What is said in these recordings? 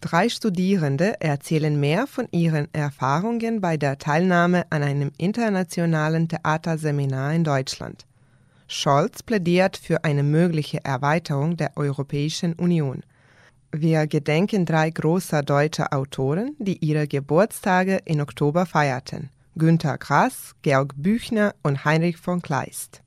Drei Studierende erzählen mehr von ihren Erfahrungen bei der Teilnahme an einem internationalen Theaterseminar in Deutschland. Scholz plädiert für eine mögliche Erweiterung der Europäischen Union. Wir gedenken drei großer deutscher Autoren, die ihre Geburtstage im Oktober feierten. Günter Grass, Georg Büchner und Heinrich von Kleist.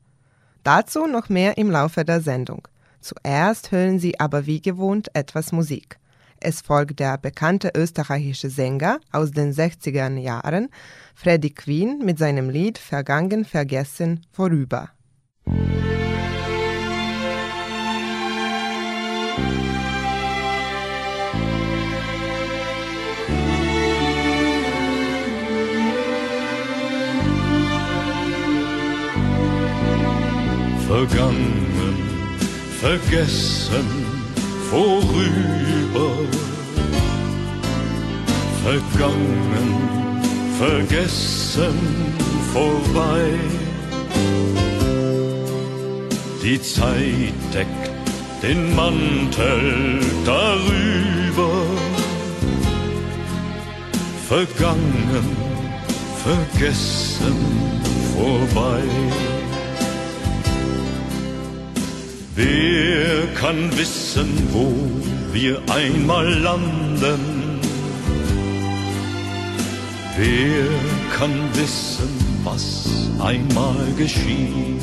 Dazu noch mehr im Laufe der Sendung. Zuerst hören Sie aber wie gewohnt etwas Musik. Es folgt der bekannte österreichische Sänger aus den 60er Jahren, Freddie Queen, mit seinem Lied Vergangen, Vergessen, Vorüber. Vergangen, vergessen, vorüber. Vergangen, vergessen, vorbei. Die Zeit deckt den Mantel darüber. Vergangen, vergessen, vorbei. Wer kann wissen, wo wir einmal landen? Wer kann wissen, was einmal geschieht?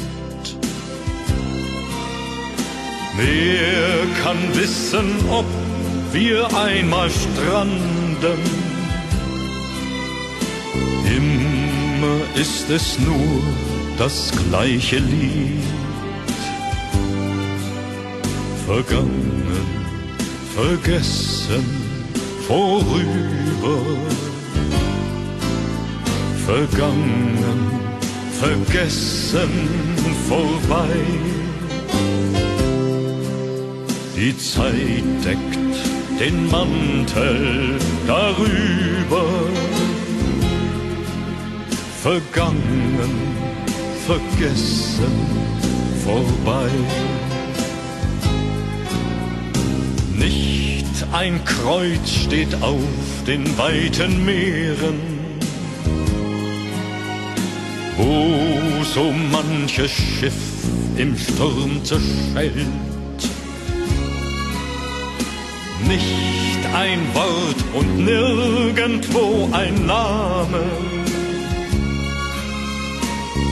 Wer kann wissen, ob wir einmal stranden? Immer ist es nur das gleiche Lied. Vergangen, vergessen, vorüber. Vergangen, vergessen, vorbei. Die Zeit deckt den Mantel darüber. Vergangen, vergessen, vorbei. Nicht ein Kreuz steht auf den weiten Meeren, wo so manches Schiff im Sturm zerschellt. Nicht ein Wort und nirgendwo ein Name.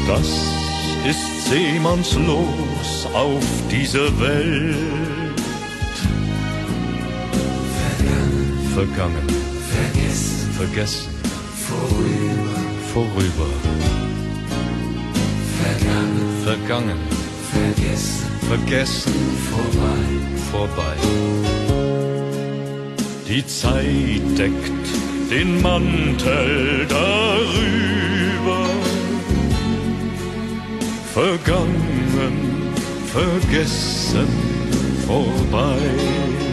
Das ist seemannslos auf dieser Welt. Vergangen, Vergessen, vergessen, vorüber, vorüber. vergangen, Vergangen, vergessen, vergessen, vorbei. vorbei. Die Zeit deckt den Mantel darüber. Vergangen, vergessen, vorbei.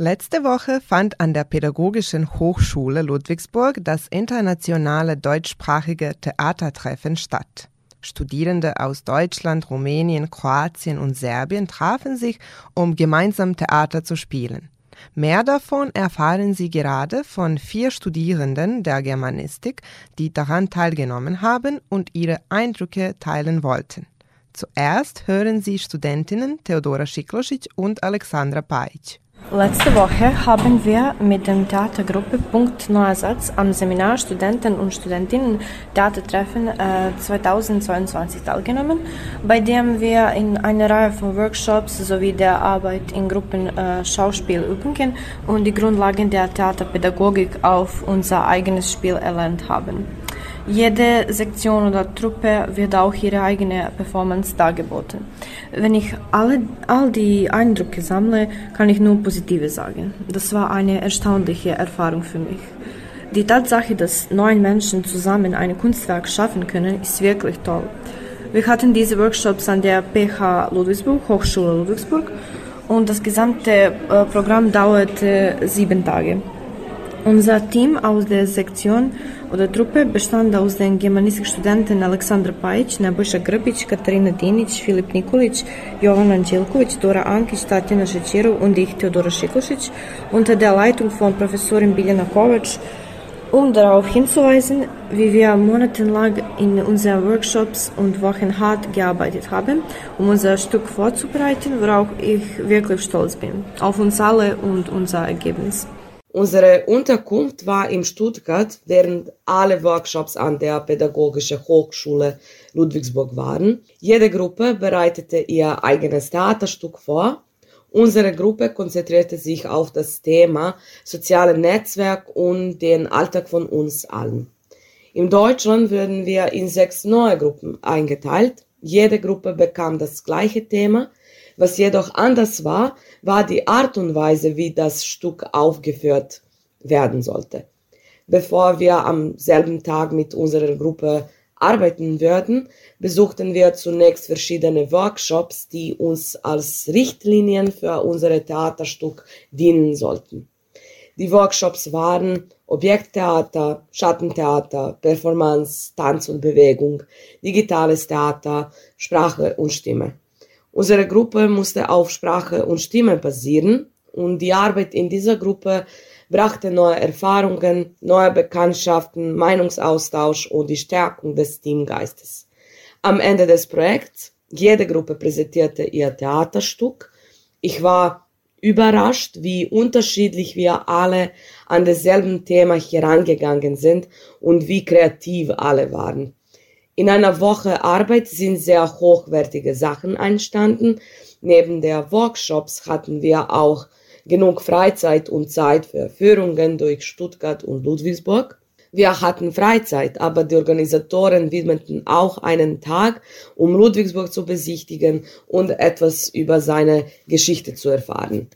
Letzte Woche fand an der Pädagogischen Hochschule Ludwigsburg das internationale deutschsprachige Theatertreffen statt. Studierende aus Deutschland, Rumänien, Kroatien und Serbien trafen sich, um gemeinsam Theater zu spielen. Mehr davon erfahren Sie gerade von vier Studierenden der Germanistik, die daran teilgenommen haben und ihre Eindrücke teilen wollten. Zuerst hören Sie Studentinnen Theodora Schiklosic und Alexandra Pajic. Letzte Woche haben wir mit der Theatergruppe Punkt Neusatz am Seminar Studenten und Studentinnen Theatertreffen äh, 2022 teilgenommen, bei dem wir in einer Reihe von Workshops sowie der Arbeit in Gruppen äh, Schauspiel üben und die Grundlagen der Theaterpädagogik auf unser eigenes Spiel erlernt haben. Jede Sektion oder Truppe wird auch ihre eigene Performance dargeboten. Wenn ich alle, all die Eindrücke sammle, kann ich nur positive sagen. Das war eine erstaunliche Erfahrung für mich. Die Tatsache, dass neun Menschen zusammen ein Kunstwerk schaffen können, ist wirklich toll. Wir hatten diese Workshops an der PH Ludwigsburg, Hochschule Ludwigsburg, und das gesamte äh, Programm dauerte sieben Tage. Unser Team aus der Sektion oder Truppe bestand aus den Germanistikstudenten Alexandra Pajic, Nebojša Grbić, Katarina Dinić, Filip Nikolić, Jovan Anđelković, Dora Ankić, Tatjana Šećerov und ich, Theodora Schiklušić, unter der Leitung von Professorin Biljana Kovac, um darauf hinzuweisen, wie wir monatelang in unseren Workshops und Wochen hart gearbeitet haben, um unser Stück vorzubereiten, worauf ich wirklich stolz bin. Auf uns alle und unser Ergebnis. Unsere Unterkunft war in Stuttgart, während alle Workshops an der Pädagogischen Hochschule Ludwigsburg waren. Jede Gruppe bereitete ihr eigenes Theaterstück vor. Unsere Gruppe konzentrierte sich auf das Thema soziale Netzwerk und den Alltag von uns allen. In Deutschland würden wir in sechs neue Gruppen eingeteilt. Jede Gruppe bekam das gleiche Thema. Was jedoch anders war, war die Art und Weise, wie das Stück aufgeführt werden sollte. Bevor wir am selben Tag mit unserer Gruppe arbeiten würden, besuchten wir zunächst verschiedene Workshops, die uns als Richtlinien für unser Theaterstück dienen sollten. Die Workshops waren Objekttheater, Schattentheater, Performance, Tanz und Bewegung, digitales Theater, Sprache und Stimme. Unsere Gruppe musste auf Sprache und Stimme basieren und die Arbeit in dieser Gruppe brachte neue Erfahrungen, neue Bekanntschaften, Meinungsaustausch und die Stärkung des Teamgeistes. Am Ende des Projekts, jede Gruppe präsentierte ihr Theaterstück. Ich war überrascht, wie unterschiedlich wir alle an dasselben Thema herangegangen sind und wie kreativ alle waren. In einer Woche Arbeit sind sehr hochwertige Sachen entstanden. Neben der Workshops hatten wir auch genug Freizeit und Zeit für Führungen durch Stuttgart und Ludwigsburg. Wir hatten Freizeit, aber die Organisatoren widmeten auch einen Tag, um Ludwigsburg zu besichtigen und etwas über seine Geschichte zu erfahren.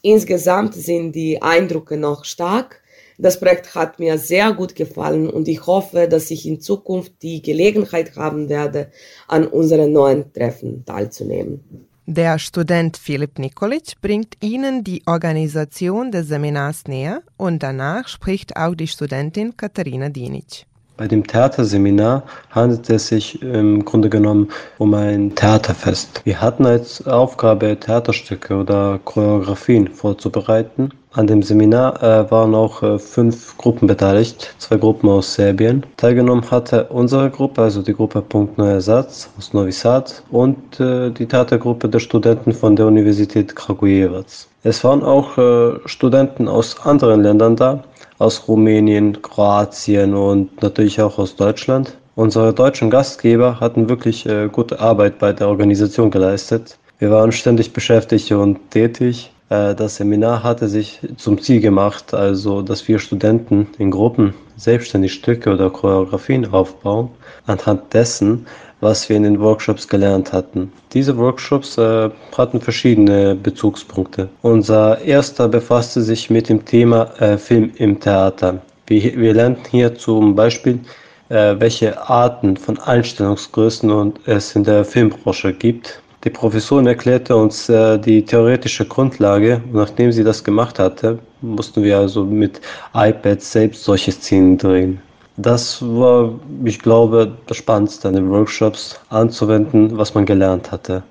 Insgesamt sind die Eindrücke noch stark. Das Projekt hat mir sehr gut gefallen und ich hoffe, dass ich in Zukunft die Gelegenheit haben werde, an unseren neuen Treffen teilzunehmen. Der Student Philipp Nikolic bringt Ihnen die Organisation des Seminars näher und danach spricht auch die Studentin Katharina Dinic. Bei dem Theaterseminar handelt es sich im Grunde genommen um ein Theaterfest. Wir hatten als Aufgabe, Theaterstücke oder Choreografien vorzubereiten. An dem Seminar äh, waren auch äh, fünf Gruppen beteiligt, zwei Gruppen aus Serbien. Teilgenommen hatte unsere Gruppe, also die Gruppe Punkt Neuer Satz aus Novi Sad und äh, die Theatergruppe der Studenten von der Universität Kragujevac. Es waren auch äh, Studenten aus anderen Ländern da, aus Rumänien, Kroatien und natürlich auch aus Deutschland. Unsere deutschen Gastgeber hatten wirklich äh, gute Arbeit bei der Organisation geleistet. Wir waren ständig beschäftigt und tätig. Äh, das Seminar hatte sich zum Ziel gemacht, also dass wir Studenten in Gruppen selbstständig Stücke oder Choreografien aufbauen, anhand dessen, was wir in den Workshops gelernt hatten. Diese Workshops äh, hatten verschiedene Bezugspunkte. Unser erster befasste sich mit dem Thema äh, Film im Theater. Wir, wir lernten hier zum Beispiel, äh, welche Arten von Einstellungsgrößen und es in der Filmbranche gibt. Die Professorin erklärte uns äh, die theoretische Grundlage und nachdem sie das gemacht hatte, mussten wir also mit iPads selbst solche Szenen drehen. Das war, ich glaube, das Spannendste an den Workshops anzuwenden, was man gelernt hatte.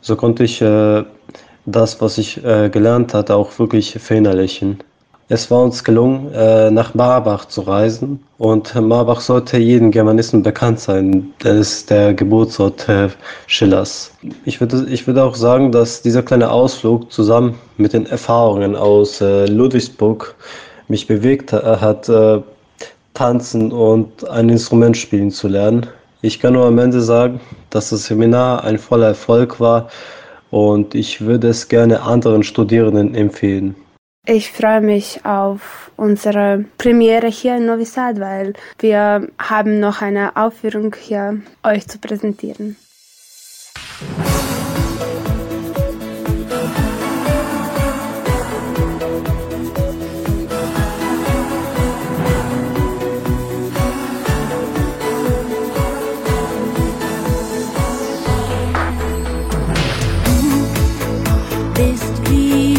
So konnte ich äh, das, was ich äh, gelernt hatte, auch wirklich verinnerlichen. Es war uns gelungen, äh, nach Marbach zu reisen und Marbach sollte jedem Germanisten bekannt sein, es ist der Geburtsort äh, Schillers. Ich würde, ich würde auch sagen, dass dieser kleine Ausflug zusammen mit den Erfahrungen aus äh, Ludwigsburg mich bewegt hat, tanzen und ein Instrument spielen zu lernen. Ich kann nur am Ende sagen, dass das Seminar ein voller Erfolg war und ich würde es gerne anderen Studierenden empfehlen. Ich freue mich auf unsere Premiere hier in Novi Sad, weil wir haben noch eine Aufführung hier euch zu präsentieren. this dream.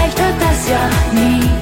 ないたちはみ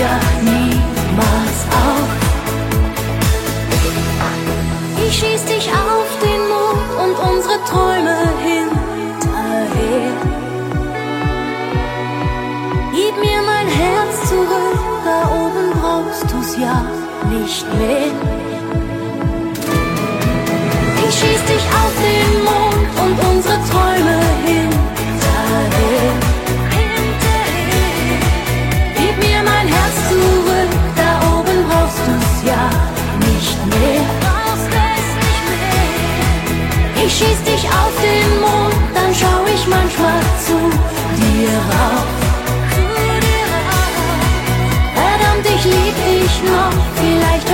ja niemals auf. Ich schieß dich auf den Mond und unsere Träume hinterher. Gib mir mein Herz zurück, da oben brauchst du's ja nicht mehr. Das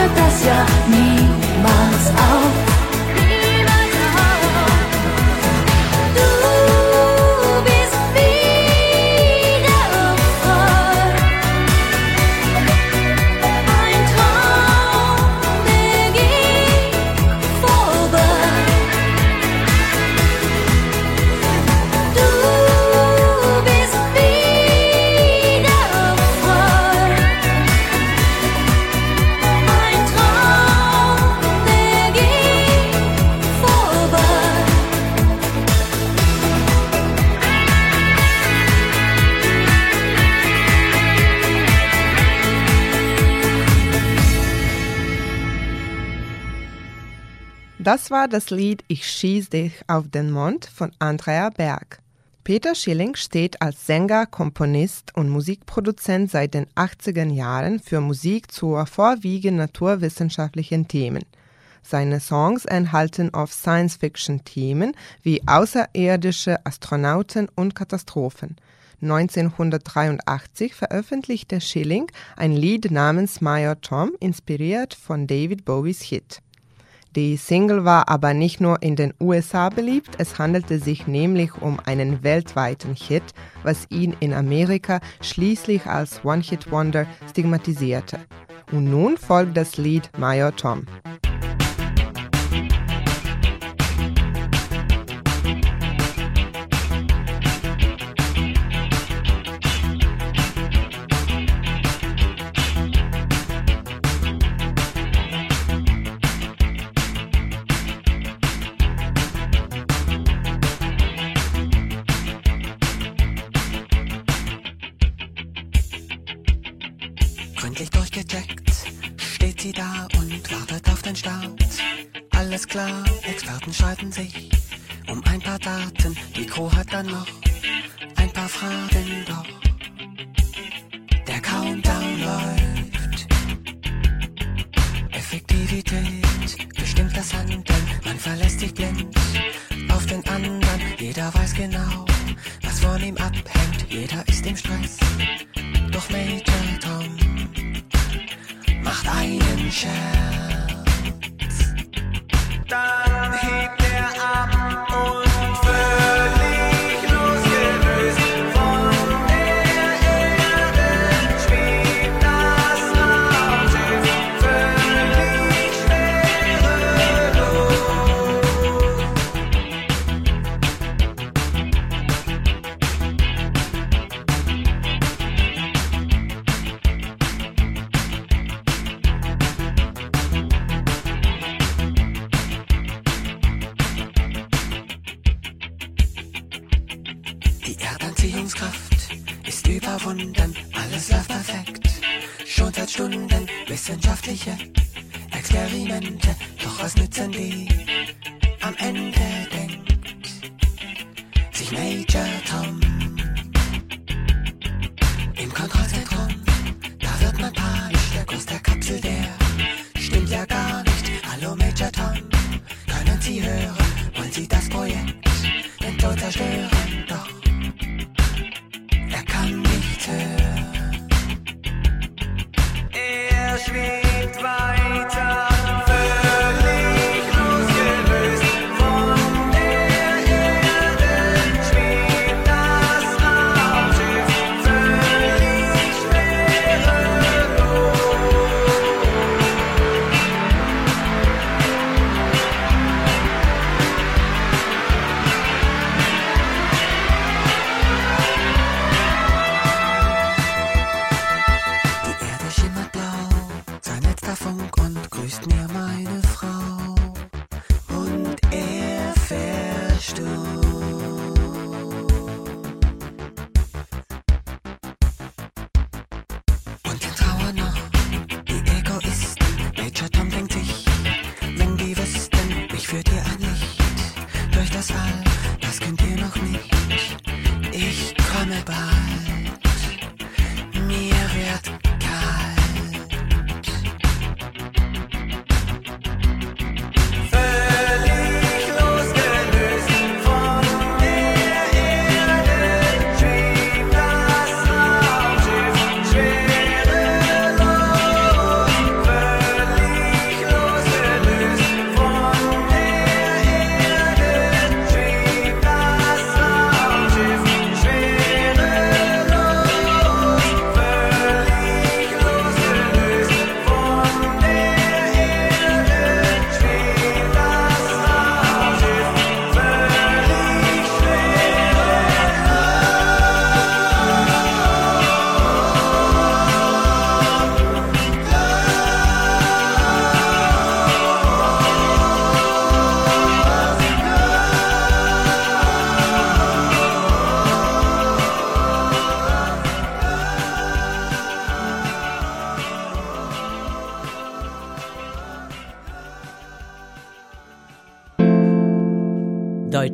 das Lied Ich schieß dich auf den Mond von Andrea Berg. Peter Schilling steht als Sänger, Komponist und Musikproduzent seit den 80er Jahren für Musik zu vorwiegend naturwissenschaftlichen Themen. Seine Songs enthalten oft Science-Fiction-Themen wie außerirdische Astronauten und Katastrophen. 1983 veröffentlichte Schilling ein Lied namens Major Tom, inspiriert von David Bowies Hit. Die Single war aber nicht nur in den USA beliebt, es handelte sich nämlich um einen weltweiten Hit, was ihn in Amerika schließlich als One-Hit-Wonder stigmatisierte. Und nun folgt das Lied Major Tom. Gecheckt, steht sie da und wartet auf den Start. Alles klar, Experten streiten sich um ein paar Daten. Die Crew hat dann noch ein paar Fragen, doch der Countdown läuft. Effektivität bestimmt das Handeln, man verlässt sich blind auf den anderen. Jeder weiß genau, was von ihm abhängt, jeder ist im Stress. Doch Major Tom macht einen Scherz. Dann hebt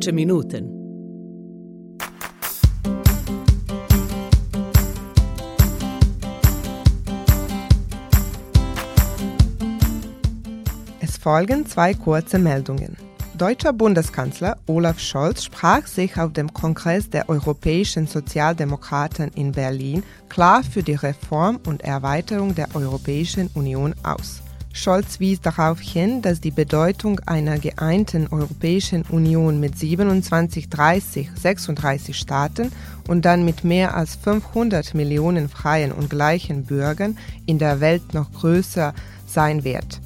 15 Minuten. Es folgen zwei kurze Meldungen. Deutscher Bundeskanzler Olaf Scholz sprach sich auf dem Kongress der Europäischen Sozialdemokraten in Berlin klar für die Reform und Erweiterung der Europäischen Union aus. Scholz wies darauf hin, dass die Bedeutung einer geeinten Europäischen Union mit 27, 30, 36 Staaten und dann mit mehr als 500 Millionen freien und gleichen Bürgern in der Welt noch größer sein wird.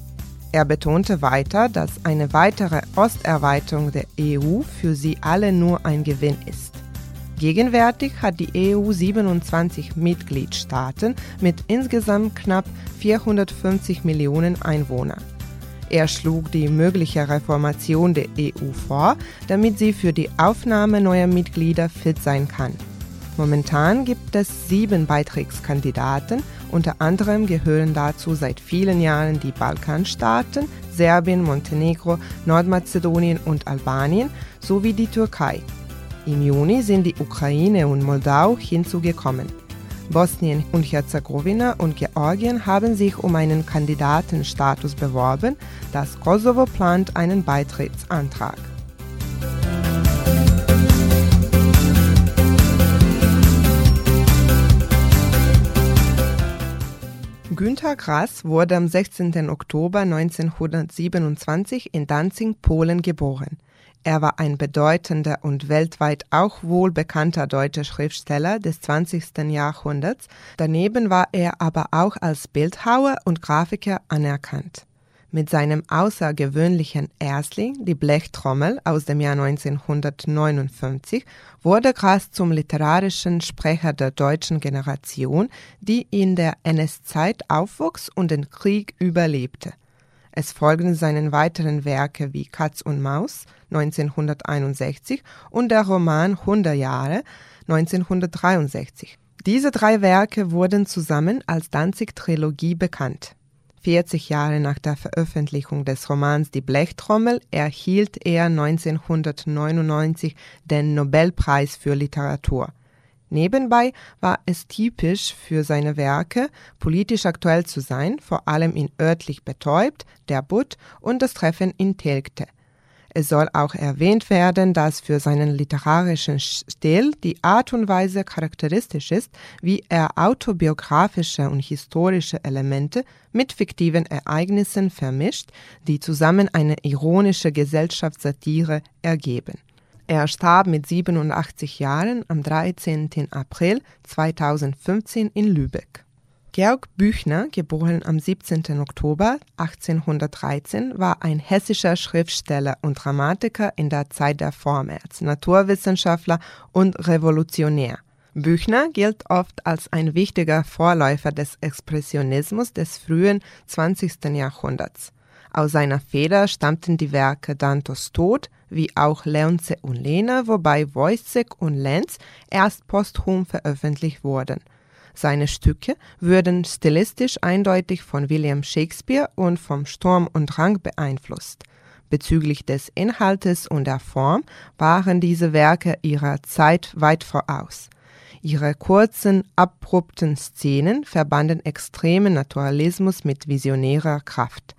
Er betonte weiter, dass eine weitere Osterweiterung der EU für sie alle nur ein Gewinn ist. Gegenwärtig hat die EU 27 Mitgliedstaaten mit insgesamt knapp 450 Millionen Einwohnern. Er schlug die mögliche Reformation der EU vor, damit sie für die Aufnahme neuer Mitglieder fit sein kann. Momentan gibt es sieben Beitrittskandidaten Unter anderem gehören dazu seit vielen Jahren die Balkanstaaten, Serbien, Montenegro, Nordmazedonien und Albanien sowie die Türkei. Im Juni sind die Ukraine und Moldau hinzugekommen. Bosnien und Herzegowina und Georgien haben sich um einen Kandidatenstatus beworben. Das Kosovo plant einen Beitrittsantrag. Günter Grass wurde am 16. Oktober 1927 in Danzig, Polen geboren. Er war ein bedeutender und weltweit auch wohl bekannter deutscher Schriftsteller des 20. Jahrhunderts. Daneben war er aber auch als Bildhauer und Grafiker anerkannt. Mit seinem außergewöhnlichen Erstling, die Blechtrommel aus dem Jahr 1959, wurde Grass zum literarischen Sprecher der deutschen Generation, die in der NS-Zeit aufwuchs und den Krieg überlebte. Es folgen seinen weiteren Werke wie Katz und Maus 1961 und der Roman 100 Jahre 1963. Diese drei Werke wurden zusammen als Danzig-Trilogie bekannt. 40 Jahre nach der Veröffentlichung des Romans Die Blechtrommel erhielt er 1999 den Nobelpreis für Literatur. Nebenbei war es typisch für seine Werke, politisch aktuell zu sein, vor allem in örtlich betäubt, der Butt und das Treffen in Telgte. Es soll auch erwähnt werden, dass für seinen literarischen Stil die Art und Weise charakteristisch ist, wie er autobiografische und historische Elemente mit fiktiven Ereignissen vermischt, die zusammen eine ironische Gesellschaftssatire ergeben. Er starb mit 87 Jahren am 13. April 2015 in Lübeck. Georg Büchner, geboren am 17. Oktober 1813, war ein hessischer Schriftsteller und Dramatiker in der Zeit der Vormärz, Naturwissenschaftler und Revolutionär. Büchner gilt oft als ein wichtiger Vorläufer des Expressionismus des frühen 20. Jahrhunderts. Aus seiner Feder stammten die Werke Dantos Tod, wie auch Leonce und Lena, wobei Wojciech und Lenz erst posthum veröffentlicht wurden. Seine Stücke würden stilistisch eindeutig von William Shakespeare und vom Sturm und Drang beeinflusst. Bezüglich des Inhaltes und der Form waren diese Werke ihrer Zeit weit voraus. Ihre kurzen, abrupten Szenen verbanden extremen Naturalismus mit visionärer Kraft.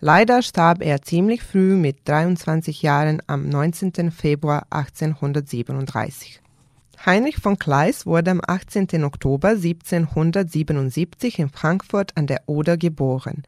Leider starb er ziemlich früh mit 23 Jahren am 19. Februar 1837. Heinrich von Kleist wurde am 18. Oktober 1777 in Frankfurt an der Oder geboren.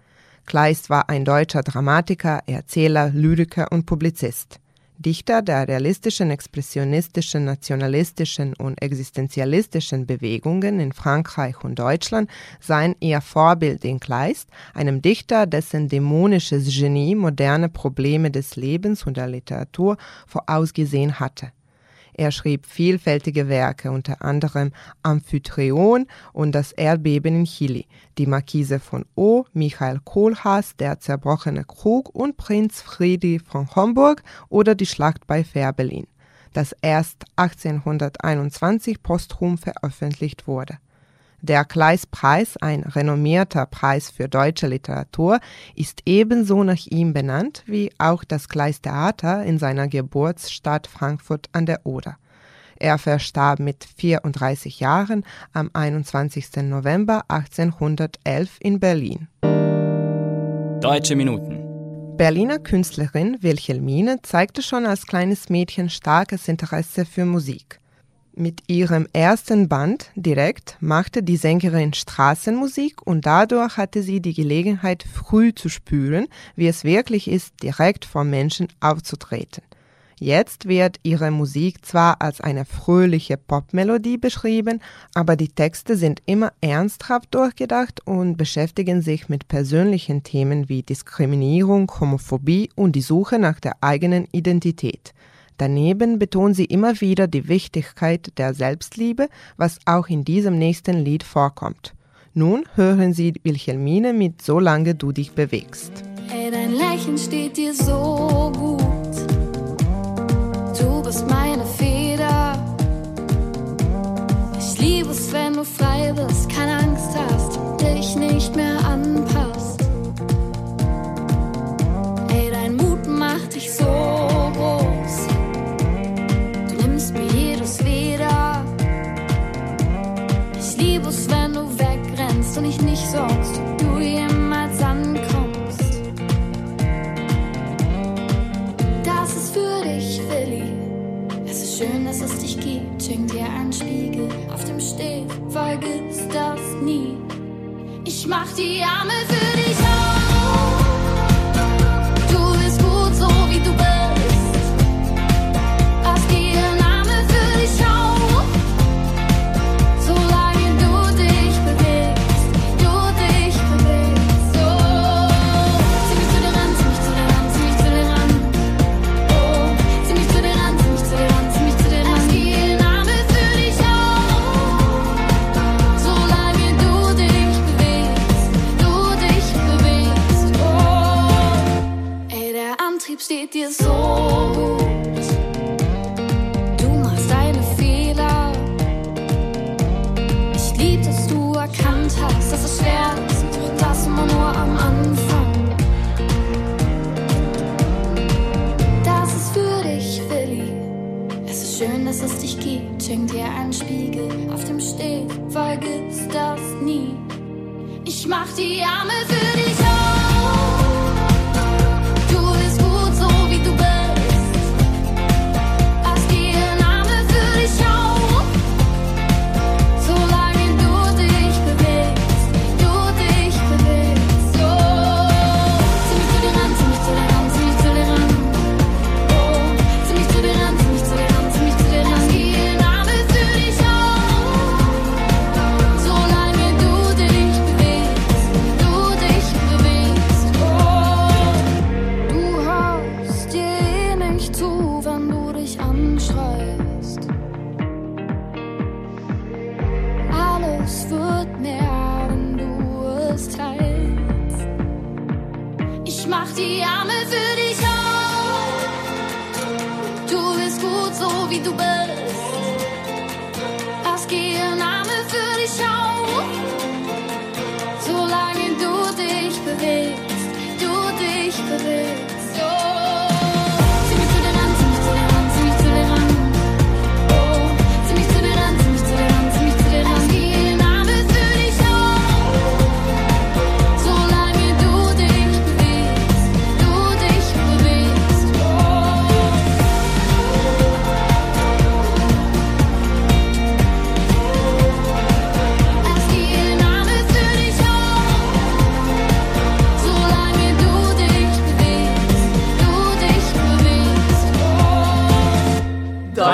Kleist war ein deutscher Dramatiker, Erzähler, Lyriker und Publizist. Dichter der realistischen, expressionistischen, nationalistischen und existenzialistischen Bewegungen in Frankreich und Deutschland seien ihr Vorbild in Kleist, einem Dichter, dessen dämonisches Genie moderne Probleme des Lebens und der Literatur vorausgesehen hatte. Er schrieb vielfältige Werke, unter anderem Amphitryon und Das Erdbeben in Chile, Die Markise von O, Michael Kohlhaas, Der zerbrochene Krug und Prinz Friedrich von Homburg oder Die Schlacht bei Fährberlin, das erst 1821 posthum veröffentlicht wurde. Der Kleist-Preis, ein renommierter Preis für deutsche Literatur, ist ebenso nach ihm benannt wie auch das Kleist-Theater in seiner Geburtsstadt Frankfurt an der Oder. Er verstarb mit 34 Jahren am 21. November 1811 in Berlin. Deutsche Minuten. Berliner Künstlerin Wilhelmine zeigte schon als kleines Mädchen starkes Interesse für Musik. Mit ihrem ersten Band direkt machte die Sängerin Straßenmusik und dadurch hatte sie die Gelegenheit, früh zu spüren, wie es wirklich ist, direkt vor Menschen aufzutreten. Jetzt wird ihre Musik zwar als eine fröhliche Popmelodie beschrieben, aber die Texte sind immer ernsthaft durchgedacht und beschäftigen sich mit persönlichen Themen wie Diskriminierung, Homophobie und die Suche nach der eigenen Identität. Daneben betont sie immer wieder die Wichtigkeit der Selbstliebe, was auch in diesem nächsten Lied vorkommt. Nun hören Sie Wilhelmine mit Solange du dich bewegst. Hey, dein Lächeln steht dir so gut. Du bist meine Feder. Ich liebe es, wenn du frei bist, keine Angst hast. dich nicht mehr anpasst. Ey, dein Mut macht dich so wegrennst und ich nicht sorgst, ob du jemals ankommst. Das ist für dich, Willi. Es ist schön, dass es dich gibt. Schenk dir einen Spiegel auf dem Steg. Vergiss das nie. Ich mach die Arme für dich auf. Lieb, dass du erkannt hast, dass es schwer ist, doch das immer nur am Anfang. Das ist für dich, Willi. Es ist schön, dass es dich gibt. Schenk dir einen Spiegel auf dem Steg. Vergiss das nie. Ich mach die Arme für dich auf. Du anschreist. Alles wird mehr, wenn du es teilst. Ich mach die Arme für dich auf. Du bist gut so wie du bist.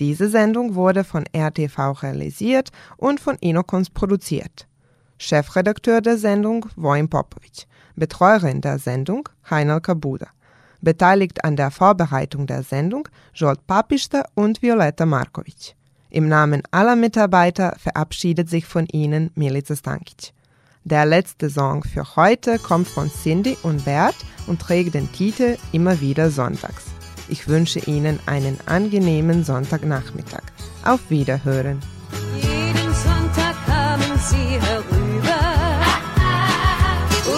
Diese Sendung wurde von RTV realisiert und von Inokons produziert. Chefredakteur der Sendung Vojin Popovic, Betreuerin der Sendung Heinal Kabuda. Beteiligt an der Vorbereitung der Sendung Jolt Papista und Violetta Markovic. Im Namen aller Mitarbeiter verabschiedet sich von Ihnen Milica Stankic. Der letzte Song für heute kommt von Cindy und Bert und trägt den Titel Immer wieder Sonntags. Ich wünsche Ihnen einen angenehmen Sonntagnachmittag. Auf Wiederhören. Jeden Sonntag kamen sie herüber.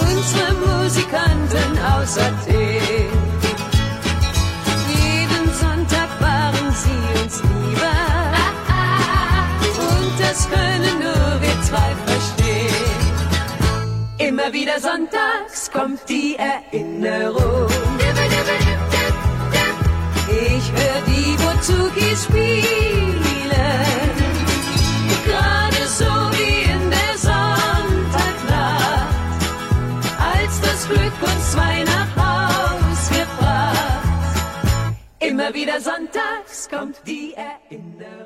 Unsere Musikanten aus Athen. Jeden Sonntag waren sie uns lieber. Und das können nur wir zwei verstehen. Immer wieder sonntags kommt die Erinnerung. Wieder sonntags kommt die Erinnerung.